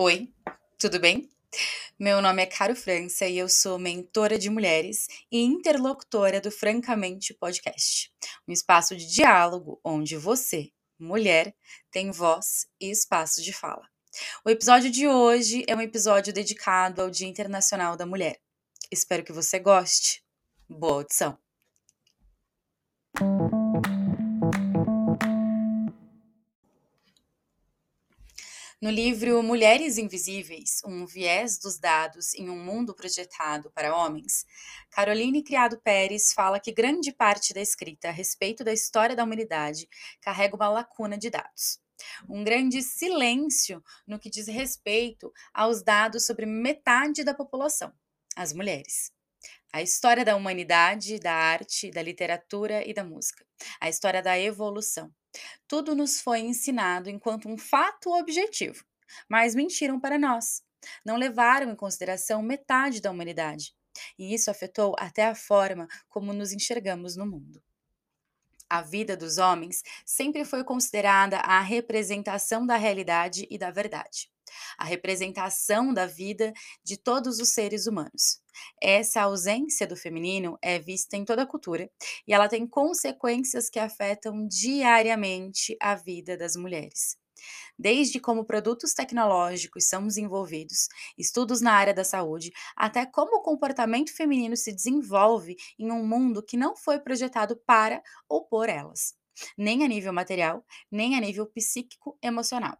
Oi, tudo bem? Meu nome é Caro França e eu sou mentora de mulheres e interlocutora do Francamente Podcast, um espaço de diálogo onde você, mulher, tem voz e espaço de fala. O episódio de hoje é um episódio dedicado ao Dia Internacional da Mulher. Espero que você goste. Boa audição! No livro Mulheres Invisíveis, um viés dos dados em um mundo projetado para homens, Caroline Criado Pérez fala que grande parte da escrita a respeito da história da humanidade carrega uma lacuna de dados. Um grande silêncio no que diz respeito aos dados sobre metade da população, as mulheres. A história da humanidade, da arte, da literatura e da música. A história da evolução. Tudo nos foi ensinado enquanto um fato objetivo, mas mentiram para nós. Não levaram em consideração metade da humanidade. E isso afetou até a forma como nos enxergamos no mundo. A vida dos homens sempre foi considerada a representação da realidade e da verdade a representação da vida de todos os seres humanos. Essa ausência do feminino é vista em toda a cultura e ela tem consequências que afetam diariamente a vida das mulheres. Desde como produtos tecnológicos são desenvolvidos, estudos na área da saúde, até como o comportamento feminino se desenvolve em um mundo que não foi projetado para ou por elas, nem a nível material, nem a nível psíquico-emocional.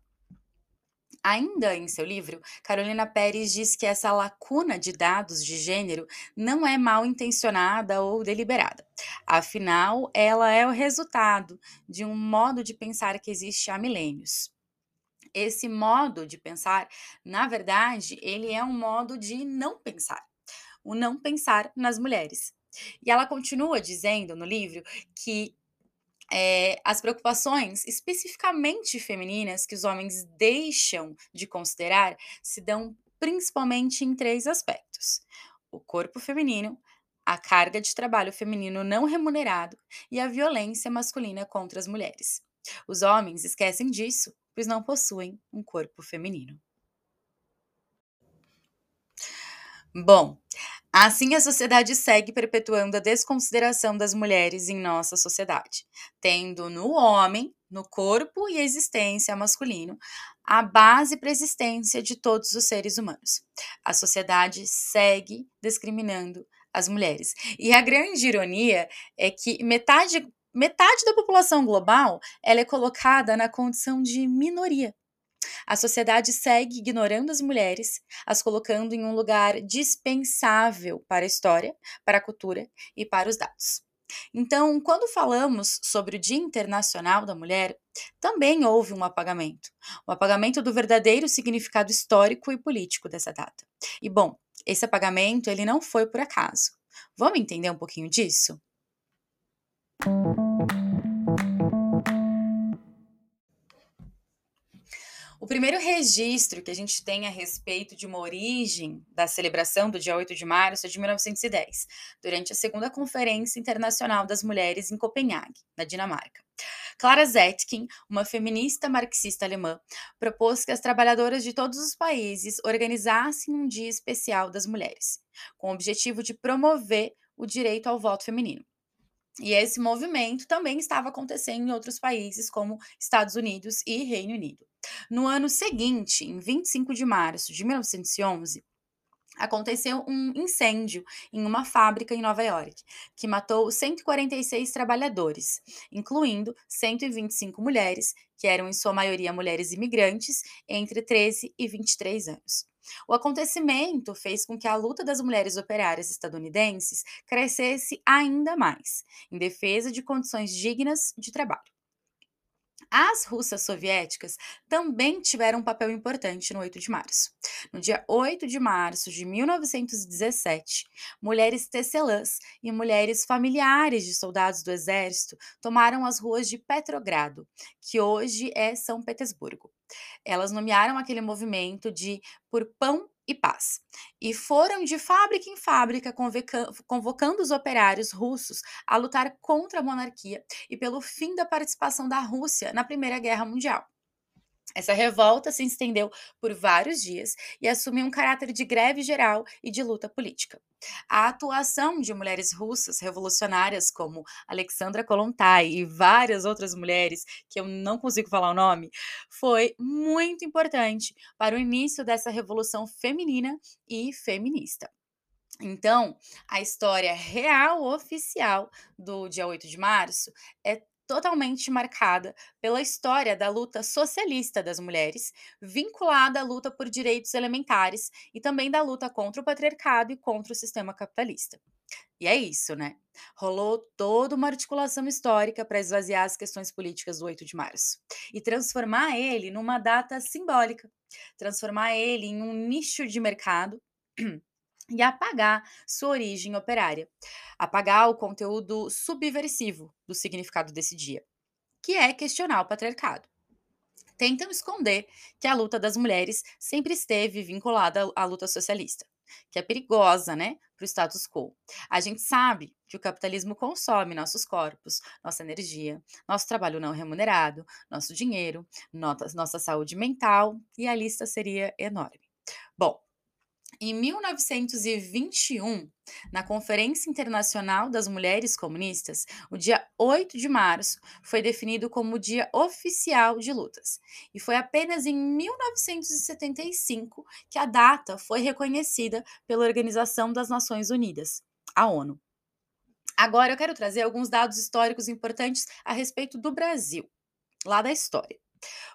Ainda em seu livro, Carolina Pérez diz que essa lacuna de dados de gênero não é mal intencionada ou deliberada. Afinal, ela é o resultado de um modo de pensar que existe há milênios. Esse modo de pensar, na verdade, ele é um modo de não pensar. O não pensar nas mulheres. E ela continua dizendo no livro que é, as preocupações especificamente femininas que os homens deixam de considerar se dão principalmente em três aspectos: o corpo feminino, a carga de trabalho feminino não remunerado e a violência masculina contra as mulheres. Os homens esquecem disso, pois não possuem um corpo feminino. Bom, Assim, a sociedade segue perpetuando a desconsideração das mulheres em nossa sociedade, tendo no homem, no corpo e existência masculino, a base para a existência de todos os seres humanos. A sociedade segue discriminando as mulheres. E a grande ironia é que metade, metade da população global ela é colocada na condição de minoria. A sociedade segue ignorando as mulheres, as colocando em um lugar dispensável para a história, para a cultura e para os dados. Então, quando falamos sobre o Dia Internacional da Mulher, também houve um apagamento, um apagamento do verdadeiro significado histórico e político dessa data. E bom, esse apagamento ele não foi por acaso. Vamos entender um pouquinho disso? O primeiro registro que a gente tem a respeito de uma origem da celebração do dia 8 de março é de 1910, durante a segunda Conferência Internacional das Mulheres em Copenhague, na Dinamarca. Clara Zetkin, uma feminista marxista alemã, propôs que as trabalhadoras de todos os países organizassem um dia especial das mulheres, com o objetivo de promover o direito ao voto feminino. E esse movimento também estava acontecendo em outros países, como Estados Unidos e Reino Unido. No ano seguinte, em 25 de março de 1911, aconteceu um incêndio em uma fábrica em Nova York, que matou 146 trabalhadores, incluindo 125 mulheres, que eram em sua maioria mulheres imigrantes, entre 13 e 23 anos. O acontecimento fez com que a luta das mulheres operárias estadunidenses crescesse ainda mais, em defesa de condições dignas de trabalho. As russas soviéticas também tiveram um papel importante no 8 de março. No dia 8 de março de 1917, mulheres tecelãs e mulheres familiares de soldados do exército tomaram as ruas de Petrogrado, que hoje é São Petersburgo. Elas nomearam aquele movimento de Por Pão e paz. E foram de fábrica em fábrica convocando os operários russos a lutar contra a monarquia e pelo fim da participação da Rússia na Primeira Guerra Mundial. Essa revolta se estendeu por vários dias e assumiu um caráter de greve geral e de luta política. A atuação de mulheres russas revolucionárias como Alexandra Kolontai e várias outras mulheres, que eu não consigo falar o nome, foi muito importante para o início dessa revolução feminina e feminista. Então, a história real oficial do dia 8 de março é totalmente marcada pela história da luta socialista das mulheres, vinculada à luta por direitos elementares e também da luta contra o patriarcado e contra o sistema capitalista. E é isso, né? Rolou toda uma articulação histórica para esvaziar as questões políticas do 8 de março e transformar ele numa data simbólica, transformar ele em um nicho de mercado e apagar sua origem operária, apagar o conteúdo subversivo do significado desse dia, que é questionar o patriarcado. Tentam esconder que a luta das mulheres sempre esteve vinculada à luta socialista, que é perigosa, né, para o status quo. A gente sabe que o capitalismo consome nossos corpos, nossa energia, nosso trabalho não remunerado, nosso dinheiro, nossa, saúde mental, e a lista seria enorme. Bom, em 1921, na Conferência Internacional das Mulheres Comunistas, o dia 8 de março foi definido como o dia oficial de lutas. E foi apenas em 1975 que a data foi reconhecida pela Organização das Nações Unidas, a ONU. Agora eu quero trazer alguns dados históricos importantes a respeito do Brasil, lá da história.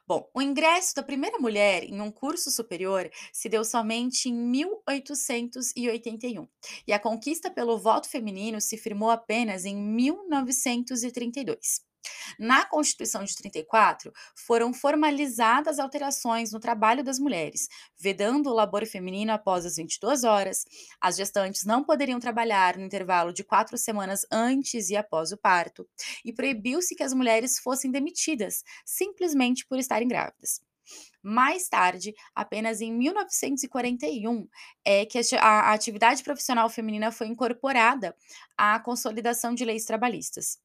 Bom, o ingresso da primeira mulher em um curso superior se deu somente em 1881 e a conquista pelo voto feminino se firmou apenas em 1932. Na Constituição de 34, foram formalizadas alterações no trabalho das mulheres, vedando o labor feminino após as 22 horas, as gestantes não poderiam trabalhar no intervalo de quatro semanas antes e após o parto, e proibiu-se que as mulheres fossem demitidas, simplesmente por estarem grávidas. Mais tarde, apenas em 1941, é que a atividade profissional feminina foi incorporada à consolidação de leis trabalhistas.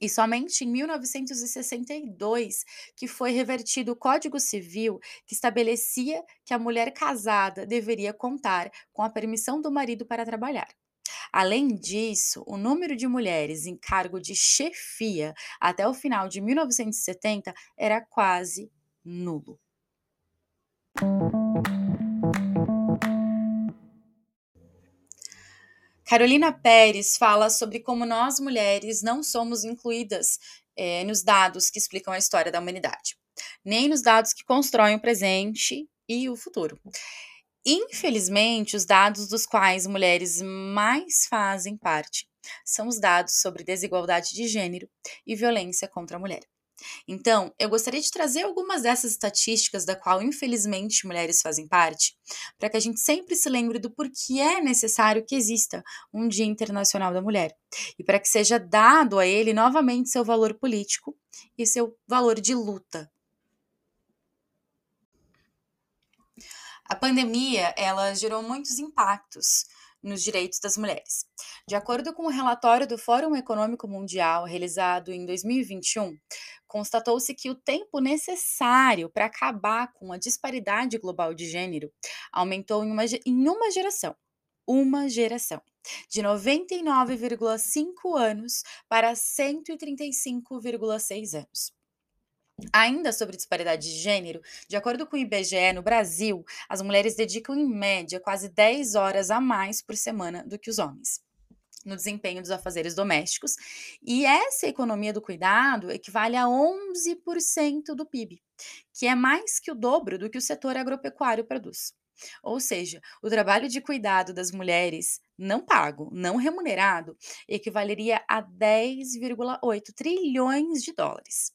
E somente em 1962 que foi revertido o Código Civil que estabelecia que a mulher casada deveria contar com a permissão do marido para trabalhar. Além disso, o número de mulheres em cargo de chefia até o final de 1970 era quase nulo. Carolina Pérez fala sobre como nós mulheres não somos incluídas é, nos dados que explicam a história da humanidade, nem nos dados que constroem o presente e o futuro. Infelizmente, os dados dos quais mulheres mais fazem parte são os dados sobre desigualdade de gênero e violência contra a mulher. Então, eu gostaria de trazer algumas dessas estatísticas da qual, infelizmente, mulheres fazem parte, para que a gente sempre se lembre do porquê é necessário que exista um Dia Internacional da Mulher e para que seja dado a ele novamente seu valor político e seu valor de luta. A pandemia, ela gerou muitos impactos nos direitos das mulheres. De acordo com o um relatório do Fórum Econômico Mundial, realizado em 2021, constatou-se que o tempo necessário para acabar com a disparidade global de gênero aumentou em uma, em uma geração. Uma geração. De 99,5 anos para 135,6 anos. Ainda sobre disparidade de gênero, de acordo com o IBGE, no Brasil, as mulheres dedicam em média quase 10 horas a mais por semana do que os homens no desempenho dos afazeres domésticos, e essa economia do cuidado equivale a 11% do PIB, que é mais que o dobro do que o setor agropecuário produz. Ou seja, o trabalho de cuidado das mulheres não pago, não remunerado, equivaleria a 10,8 trilhões de dólares.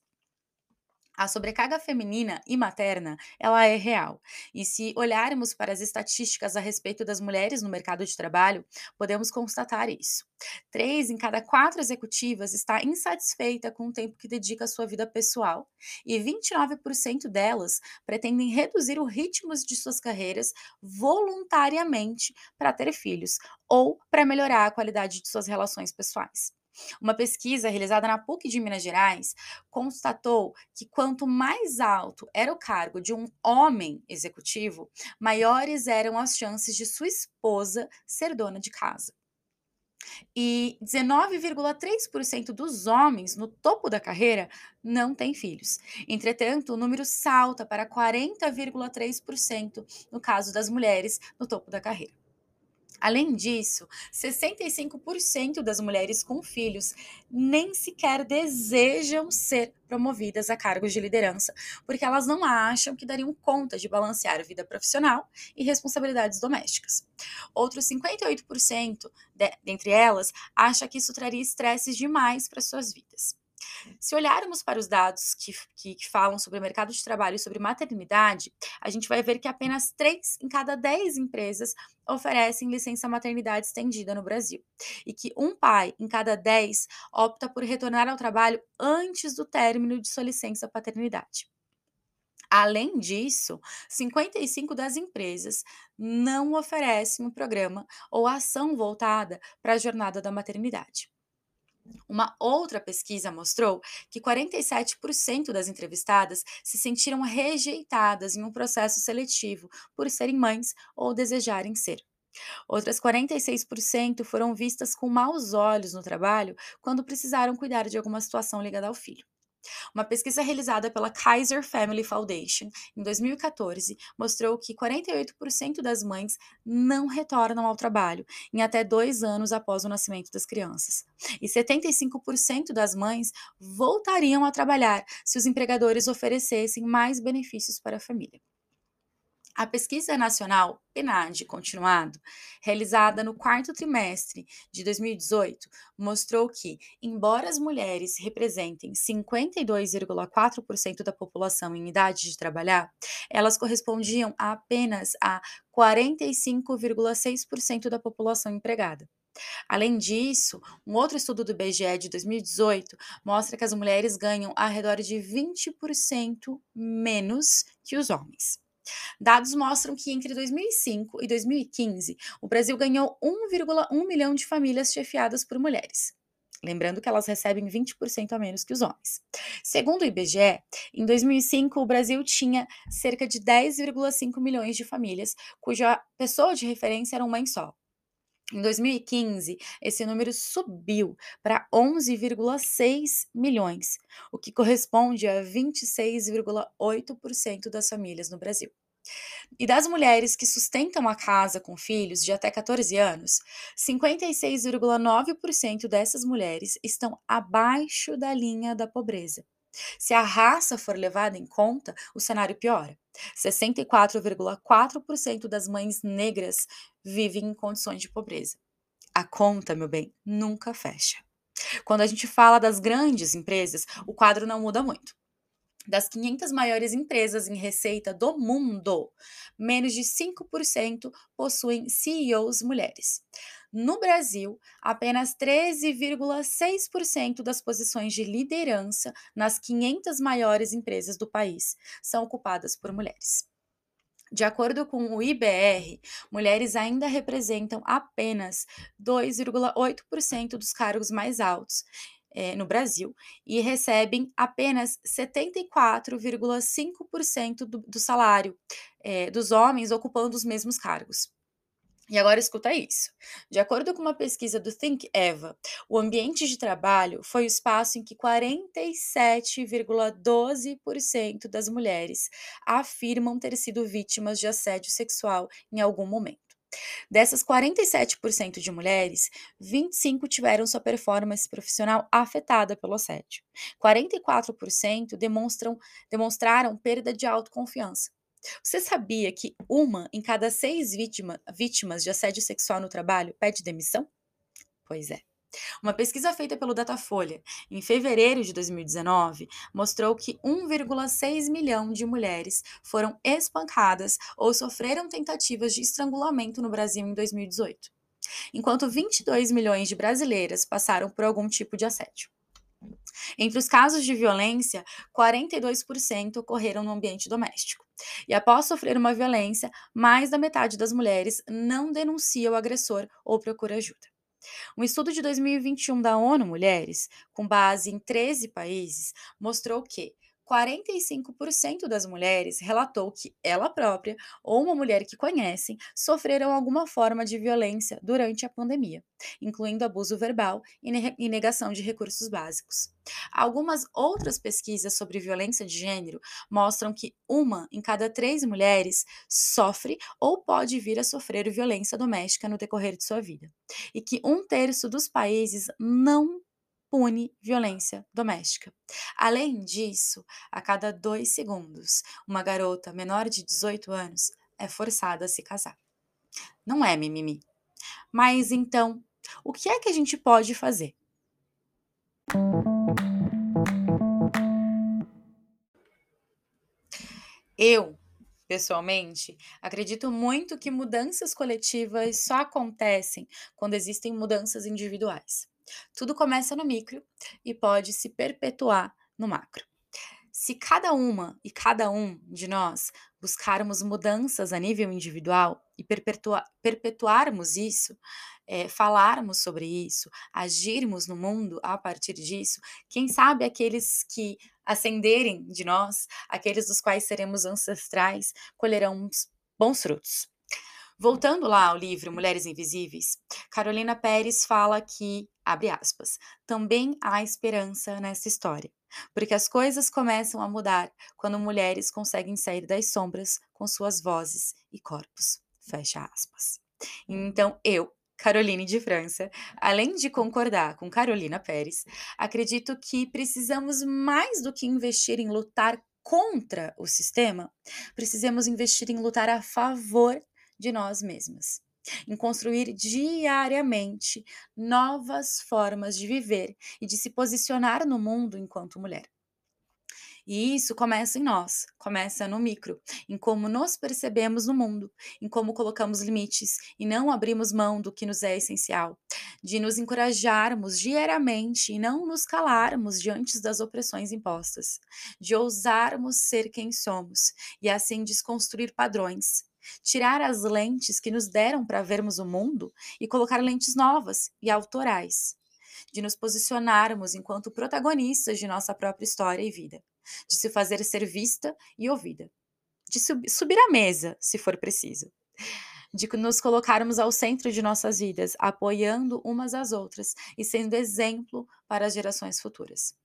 A sobrecarga feminina e materna, ela é real. E se olharmos para as estatísticas a respeito das mulheres no mercado de trabalho, podemos constatar isso. Três em cada quatro executivas está insatisfeita com o tempo que dedica à sua vida pessoal e 29% delas pretendem reduzir o ritmo de suas carreiras voluntariamente para ter filhos ou para melhorar a qualidade de suas relações pessoais. Uma pesquisa realizada na PUC de Minas Gerais constatou que quanto mais alto era o cargo de um homem executivo, maiores eram as chances de sua esposa ser dona de casa. E 19,3% dos homens no topo da carreira não têm filhos. Entretanto, o número salta para 40,3% no caso das mulheres no topo da carreira. Além disso, 65% das mulheres com filhos nem sequer desejam ser promovidas a cargos de liderança, porque elas não acham que dariam conta de balancear a vida profissional e responsabilidades domésticas. Outros 58% de, dentre elas acha que isso traria estresses demais para suas vidas. Se olharmos para os dados que, que, que, falam sobre o mercado de trabalho e sobre maternidade, a gente vai ver que apenas 3 em cada 10 empresas oferecem licença maternidade estendida no Brasil. E que um pai em cada 10 opta por retornar ao trabalho antes do término de sua licença paternidade. Além disso, 55 das empresas não oferecem um programa ou ação voltada para a jornada da maternidade. Uma outra pesquisa mostrou que 47% das entrevistadas se sentiram rejeitadas em um processo seletivo por serem mães ou desejarem ser. Outras 46% foram vistas com maus olhos no trabalho quando precisaram cuidar de alguma situação ligada ao filho. Uma pesquisa realizada pela Kaiser Family Foundation em 2014 mostrou que 48% das mães não retornam ao trabalho em até dois anos após o nascimento das crianças. E 75% das mães voltariam a trabalhar se os empregadores oferecessem mais benefícios para a família. A pesquisa nacional PNAD continuado, realizada no quarto trimestre de 2018, mostrou que, embora as mulheres representem 52,4% da população em idade de trabalhar, elas correspondiam a apenas a 45,6% da população empregada. Além disso, um outro estudo do IBGE de 2018 mostra que as mulheres ganham ao redor de 20% menos que os homens. Dados mostram que entre 2005 e 2015, o Brasil ganhou 1,1 milhão de famílias chefiadas por mulheres. Lembrando que elas recebem 20% a menos que os homens. Segundo o IBGE, em 2005 o Brasil tinha cerca de 10,5 milhões de famílias cuja pessoa de referência era uma mãe só. Em 2015, esse número subiu para 11,6 milhões, o que corresponde a 26,8% das famílias no Brasil. E das mulheres que sustentam a casa com filhos de até 14 anos, 56,9% dessas mulheres estão abaixo da linha da pobreza. Se a raça for levada em conta, o cenário piora. 64,4% das mães negras vivem em condições de pobreza. A conta, meu bem, nunca fecha. Quando a gente fala das grandes empresas, o quadro não muda muito. Das 500 maiores empresas em receita do mundo, menos de 5% possuem CEOs mulheres. No Brasil, apenas 13,6% das posições de liderança nas 500 maiores empresas do país são ocupadas por mulheres. De acordo com o IBR, mulheres ainda representam apenas 2,8% dos cargos mais altos é, no Brasil e recebem apenas 74,5% do, do salário é, dos homens ocupando os mesmos cargos. E agora escuta isso. De acordo com uma pesquisa do Think Eva, o ambiente de trabalho foi o espaço em que 47,12% das mulheres afirmam ter sido vítimas de assédio sexual em algum momento. Dessas 47% de mulheres, 25 tiveram sua performance profissional afetada pelo assédio. 44% demonstram, demonstraram perda de autoconfiança. Você sabia que uma em cada seis vítima, vítimas de assédio sexual no trabalho pede demissão? Pois é. Uma pesquisa feita pelo Datafolha em fevereiro de 2019 mostrou que 1,6 milhão de mulheres foram espancadas ou sofreram tentativas de estrangulamento no Brasil em 2018, enquanto 22 milhões de brasileiras passaram por algum tipo de assédio. Entre os casos de violência, 42% ocorreram no ambiente doméstico. E após sofrer uma violência, mais da metade das mulheres não denuncia o agressor ou procura ajuda. Um estudo de 2021 da ONU Mulheres, com base em 13 países, mostrou que 45% das mulheres relatou que ela própria ou uma mulher que conhecem sofreram alguma forma de violência durante a pandemia, incluindo abuso verbal e negação de recursos básicos. Algumas outras pesquisas sobre violência de gênero mostram que uma em cada três mulheres sofre ou pode vir a sofrer violência doméstica no decorrer de sua vida, e que um terço dos países não pune violência doméstica. Além disso, a cada dois segundos, uma garota menor de 18 anos é forçada a se casar. Não é mimimi. Mas então, o que é que a gente pode fazer? Eu, pessoalmente, acredito muito que mudanças coletivas só acontecem quando existem mudanças individuais. Tudo começa no micro e pode se perpetuar no macro. Se cada uma e cada um de nós buscarmos mudanças a nível individual e perpetuarmos isso, é, falarmos sobre isso, agirmos no mundo a partir disso, quem sabe aqueles que ascenderem de nós, aqueles dos quais seremos ancestrais, colherão bons frutos. Voltando lá ao livro Mulheres Invisíveis, Carolina Pérez fala que, abre aspas, também há esperança nessa história, porque as coisas começam a mudar quando mulheres conseguem sair das sombras com suas vozes e corpos. Fecha aspas. Então, eu, Caroline de França, além de concordar com Carolina Pérez, acredito que precisamos mais do que investir em lutar contra o sistema, precisamos investir em lutar a favor de nós mesmas, em construir diariamente novas formas de viver e de se posicionar no mundo enquanto mulher. E isso começa em nós, começa no micro, em como nos percebemos no mundo, em como colocamos limites e não abrimos mão do que nos é essencial, de nos encorajarmos diariamente e não nos calarmos diante das opressões impostas, de ousarmos ser quem somos e assim desconstruir padrões, tirar as lentes que nos deram para vermos o mundo e colocar lentes novas e autorais, de nos posicionarmos enquanto protagonistas de nossa própria história e vida, de se fazer ser vista e ouvida, de sub subir à mesa, se for preciso, de nos colocarmos ao centro de nossas vidas, apoiando umas às outras e sendo exemplo para as gerações futuras.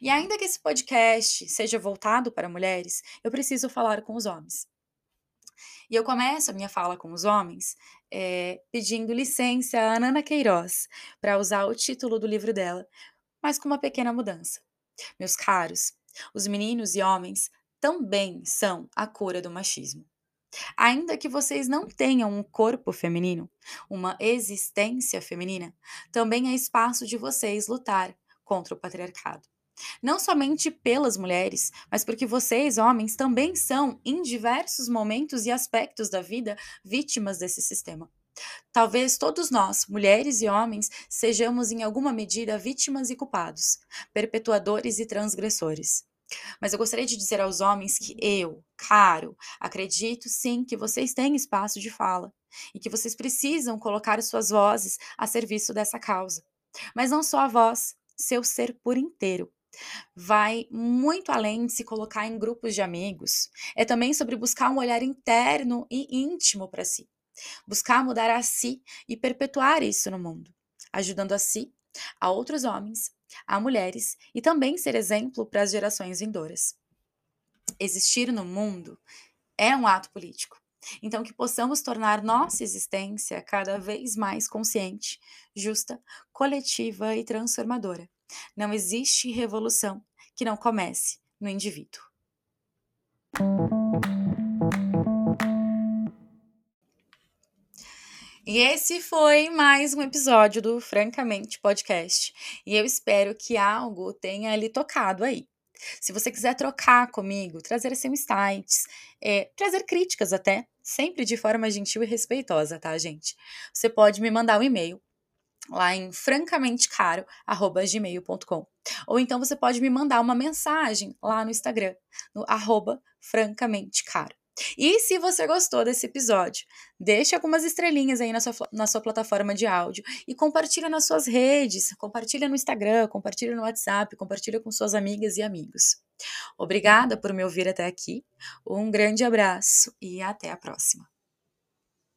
E ainda que esse podcast seja voltado para mulheres, eu preciso falar com os homens. E eu começo a minha fala com os homens é, pedindo licença a Ana Queiroz para usar o título do livro dela, mas com uma pequena mudança. Meus caros, os meninos e homens também são a cura do machismo. Ainda que vocês não tenham um corpo feminino, uma existência feminina, também é espaço de vocês lutar contra o patriarcado. Não somente pelas mulheres, mas porque vocês, homens, também são, em diversos momentos e aspectos da vida, vítimas desse sistema. Talvez todos nós, mulheres e homens, sejamos em alguma medida vítimas e culpados, perpetuadores e transgressores. Mas eu gostaria de dizer aos homens que eu, caro, acredito sim que vocês têm espaço de fala e que vocês precisam colocar suas vozes a serviço dessa causa. Mas não só a voz, seu ser por inteiro vai muito além de se colocar em grupos de amigos. É também sobre buscar um olhar interno e íntimo para si. Buscar mudar a si e perpetuar isso no mundo, ajudando a si, a outros homens, a mulheres e também ser exemplo para as gerações vindouras. Existir no mundo é um ato político. Então, que possamos tornar nossa existência cada vez mais consciente, justa, coletiva e transformadora não existe revolução que não comece no indivíduo. E esse foi mais um episódio do Francamente Podcast. E eu espero que algo tenha lhe tocado aí. Se você quiser trocar comigo, trazer seus insights, é, trazer críticas até, sempre de forma gentil e respeitosa, tá, gente? Você pode me mandar um e-mail lá em francamentecaro@gmail.com. Ou então você pode me mandar uma mensagem lá no Instagram, no francamentecaro. E se você gostou desse episódio, deixe algumas estrelinhas aí na sua, na sua plataforma de áudio e compartilha nas suas redes, compartilha no Instagram, compartilha no WhatsApp, compartilha com suas amigas e amigos. Obrigada por me ouvir até aqui, um grande abraço e até a próxima.